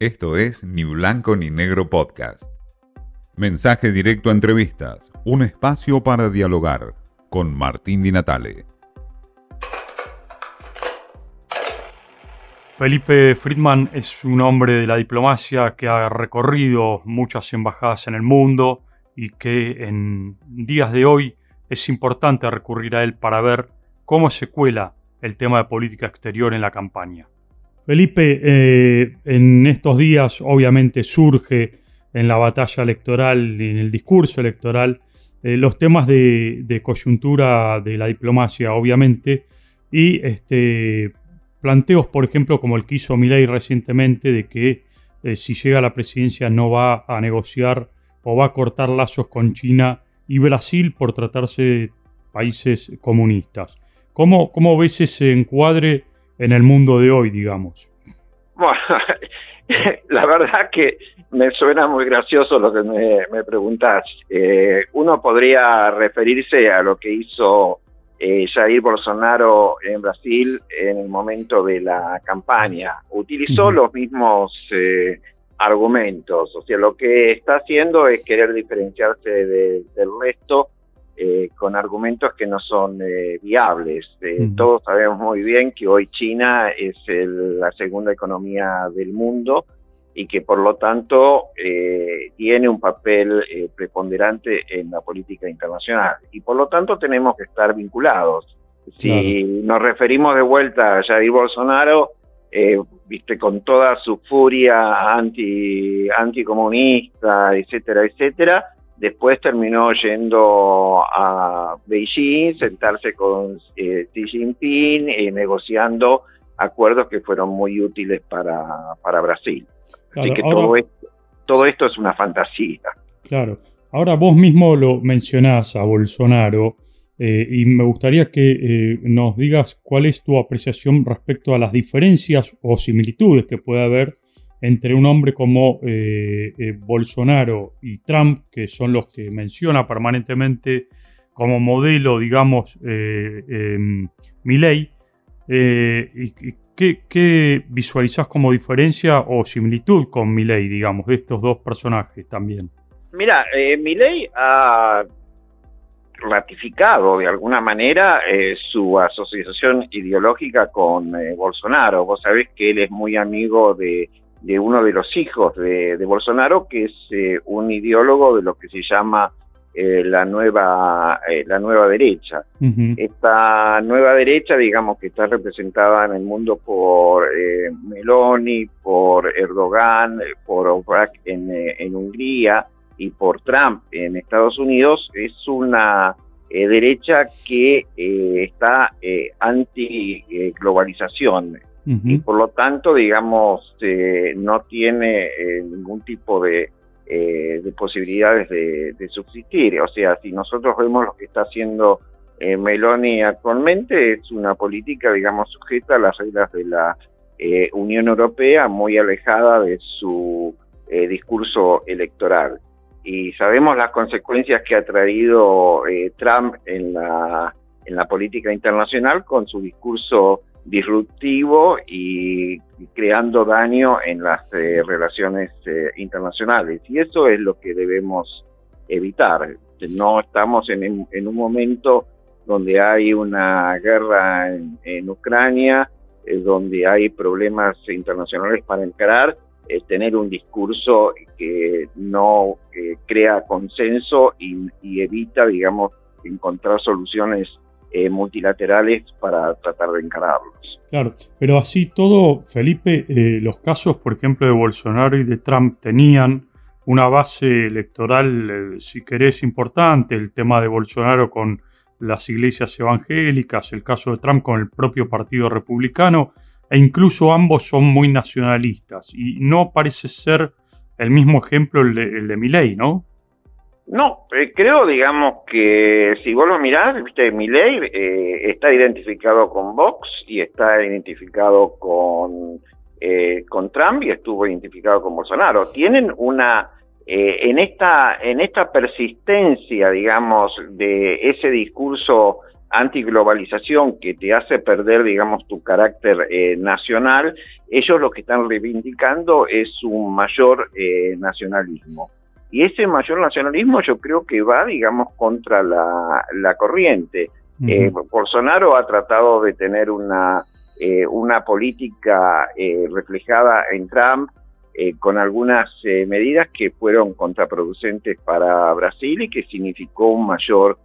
Esto es Ni Blanco ni Negro Podcast. Mensaje directo a entrevistas, un espacio para dialogar con Martín Di Natale. Felipe Friedman es un hombre de la diplomacia que ha recorrido muchas embajadas en el mundo y que en días de hoy es importante recurrir a él para ver cómo se cuela el tema de política exterior en la campaña. Felipe, eh, en estos días obviamente surge en la batalla electoral, en el discurso electoral, eh, los temas de, coyuntura de la diplomacia, obviamente, y este, planteos, por ejemplo, como el que hizo Milei recientemente, de que eh, si llega a la presidencia no va a negociar o va a cortar lazos con China y Brasil por tratarse de países comunistas. ¿Cómo, cómo ves ese encuadre en el mundo de hoy, digamos? Bueno, la verdad que me suena muy gracioso lo que me, me preguntás. Eh, uno podría referirse a lo que hizo eh, Jair Bolsonaro en Brasil en el momento de la campaña. Utilizó los mismos eh, argumentos, o sea, lo que está haciendo es querer diferenciarse del resto eh, con argumentos que no son eh, viables. Eh, todos sabemos muy bien que hoy China es la segunda economía del mundo y que por lo tanto tiene un papel preponderante en la política internacional. Y por lo tanto tenemos que estar vinculados. Si nos referimos de vuelta a Jair Bolsonaro, viste, con toda su furia anti, anticomunista, etcétera, etcétera, Después terminó yendo a Beijing, sentarse con eh, Xi Jinping y eh, negociando acuerdos que fueron muy útiles para, para Brasil. Así que todo, esto, todo esto es una fantasía. Claro. Ahora vos mismo lo mencionás a Bolsonaro eh, y me gustaría que nos digas cuál es tu apreciación respecto a las diferencias o similitudes que puede haber entre un hombre como eh, eh, Bolsonaro y Trump, que son los que menciona permanentemente como modelo, digamos, eh, em, Milley, y, ¿qué, ¿qué, visualizás como diferencia o similitud con Milley, digamos, de estos dos personajes también? Mira, Milley ha ratificado de alguna manera su asociación ideológica con Bolsonaro. Vos sabés que él es muy amigo de de uno de los hijos de, Bolsonaro, que es eh, un ideólogo de lo que se llama eh, la nueva eh, la nueva derecha. Esta nueva derecha, digamos que está representada en el mundo por Meloni, por Erdogan, por Obrak en, en Hungría y por Trump en Estados Unidos, es una derecha que está y por lo tanto, digamos, eh, no tiene eh, ningún tipo de, eh, de posibilidades de, subsistir. O sea, si nosotros vemos lo que está haciendo Meloni actualmente, es una política, digamos, sujeta a las reglas de la Unión Europea, muy alejada de su discurso electoral. Y sabemos las consecuencias que ha traído Trump en la, en la política internacional con su discurso disruptivo y, creando daño en las eh, relaciones eh, internacionales. Y eso es lo que debemos evitar. No estamos en, un momento donde hay una guerra en, Ucrania, eh, donde hay problemas internacionales para encarar, tener un discurso que no crea consenso y evita, digamos, encontrar soluciones eh, multilaterales para tratar de encararlos. Claro, pero así todo, Felipe, eh, los casos, por ejemplo, de Bolsonaro y de Trump tenían una base electoral, eh, si querés, importante, el tema de Bolsonaro con las iglesias evangélicas, el caso de Trump con el propio Partido Republicano, e incluso ambos son muy nacionalistas, y no parece ser el mismo ejemplo el de, el de Milley, ¿no? No, eh, creo, digamos, que si vos lo mirás, viste, Milley eh, está identificado con Vox y está identificado con, eh, con Trump y estuvo identificado con Bolsonaro. Tienen una, en, esta, en esta persistencia, digamos, de ese discurso antiglobalización que te hace perder, digamos, tu carácter eh, nacional, ellos lo que están reivindicando es un mayor eh, nacionalismo. Y ese mayor nacionalismo yo creo que va, digamos, contra la, corriente. Eh, Bolsonaro ha tratado de tener una, una política reflejada en Trump con algunas medidas que fueron contraproducentes para Brasil y que significó un mayor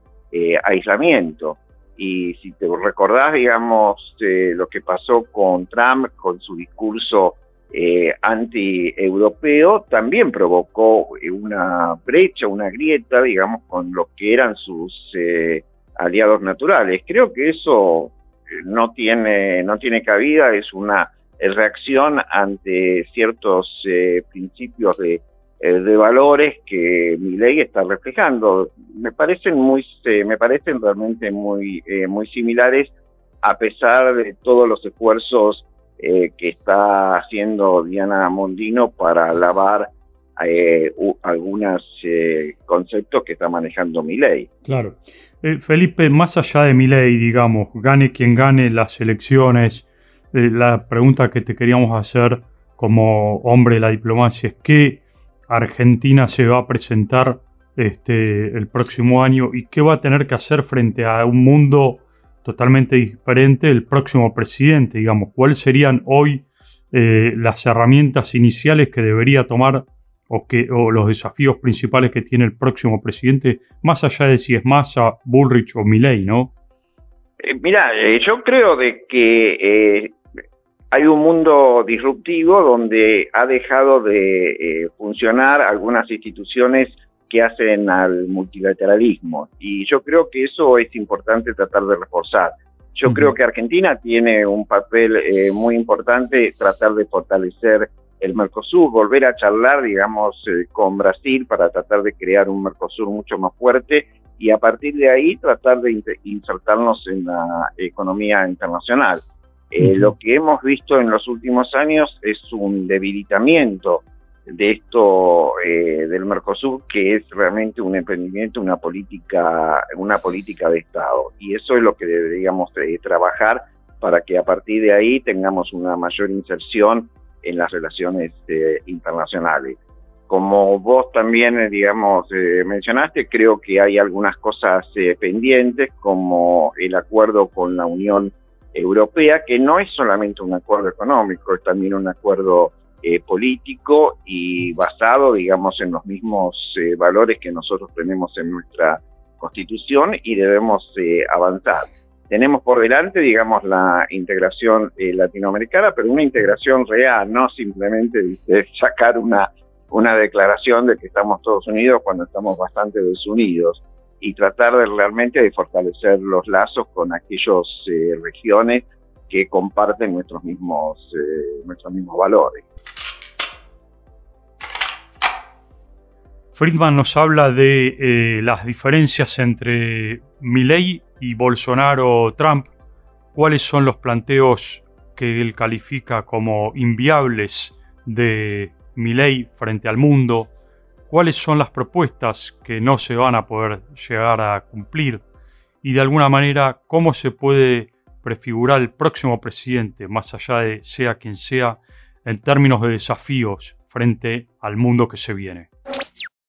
aislamiento. Y si te recordás, digamos, lo que pasó con Trump, con su discurso eh, anti-europeo, también provocó una brecha, una grieta, digamos, con lo que eran sus eh, aliados naturales. Creo que eso eh, no tiene, no tiene cabida, es una reacción ante ciertos eh, principios de eh, de valores que mi ley está reflejando. Me parecen muy, me parecen realmente muy, eh, muy similares a pesar de todos los esfuerzos eh, que está haciendo Diana Mondino para alabar algunos conceptos que está manejando mi ley. Claro. Felipe, más allá de mi ley, digamos, gane quien gane las elecciones, la pregunta que te queríamos hacer como hombre de la diplomacia es que Argentina se va a presentar este, el próximo año y qué va a tener que hacer frente a un mundo totalmente diferente el próximo presidente, digamos, cuáles serían hoy eh, las herramientas iniciales que debería tomar o, que, o los desafíos principales que tiene el próximo presidente, más allá de si es Massa, Bullrich o Milley, ¿no? Eh, mira, eh, yo creo de que hay un mundo disruptivo donde ha dejado de eh, funcionar algunas instituciones que hacen al multilateralismo y yo creo que eso es importante tratar de reforzar. Yo creo que Argentina tiene un papel eh, muy importante tratar de fortalecer el Mercosur, volver a charlar, digamos, eh, con Brasil para tratar de crear un Mercosur mucho más fuerte y a partir de ahí tratar de insertarnos en la economía internacional. Eh, lo que hemos visto en los últimos años es un debilitamiento de esto eh, del Mercosur, que es realmente un emprendimiento, una política, una política de Estado. Y eso es lo que deberíamos trabajar para que a partir de ahí tengamos una mayor inserción en las relaciones eh, internacionales. Como vos también, digamos, mencionaste, creo que hay algunas cosas pendientes, como el acuerdo con la Unión europea, que no es solamente un acuerdo económico, es también un acuerdo eh, político y basado, digamos, en los mismos eh, valores que nosotros tenemos en nuestra constitución y debemos eh, avanzar. Tenemos por delante, digamos, la integración latinoamericana, pero una integración real, no simplemente sacar una, una declaración de que estamos todos unidos cuando estamos bastante desunidos y tratar de realmente de fortalecer los lazos con aquellas eh, regiones que comparten nuestros mismos, eh, nuestros mismos valores. Friedman nos habla de eh, las diferencias entre Milley y Bolsonaro-Trump. ¿Cuáles son los planteos que él califica como inviables de Milley frente al mundo? cuáles son las propuestas que no se van a poder llegar a cumplir y de alguna manera cómo se puede prefigurar el próximo presidente, más allá de sea quien sea, en términos de desafíos frente al mundo que se viene.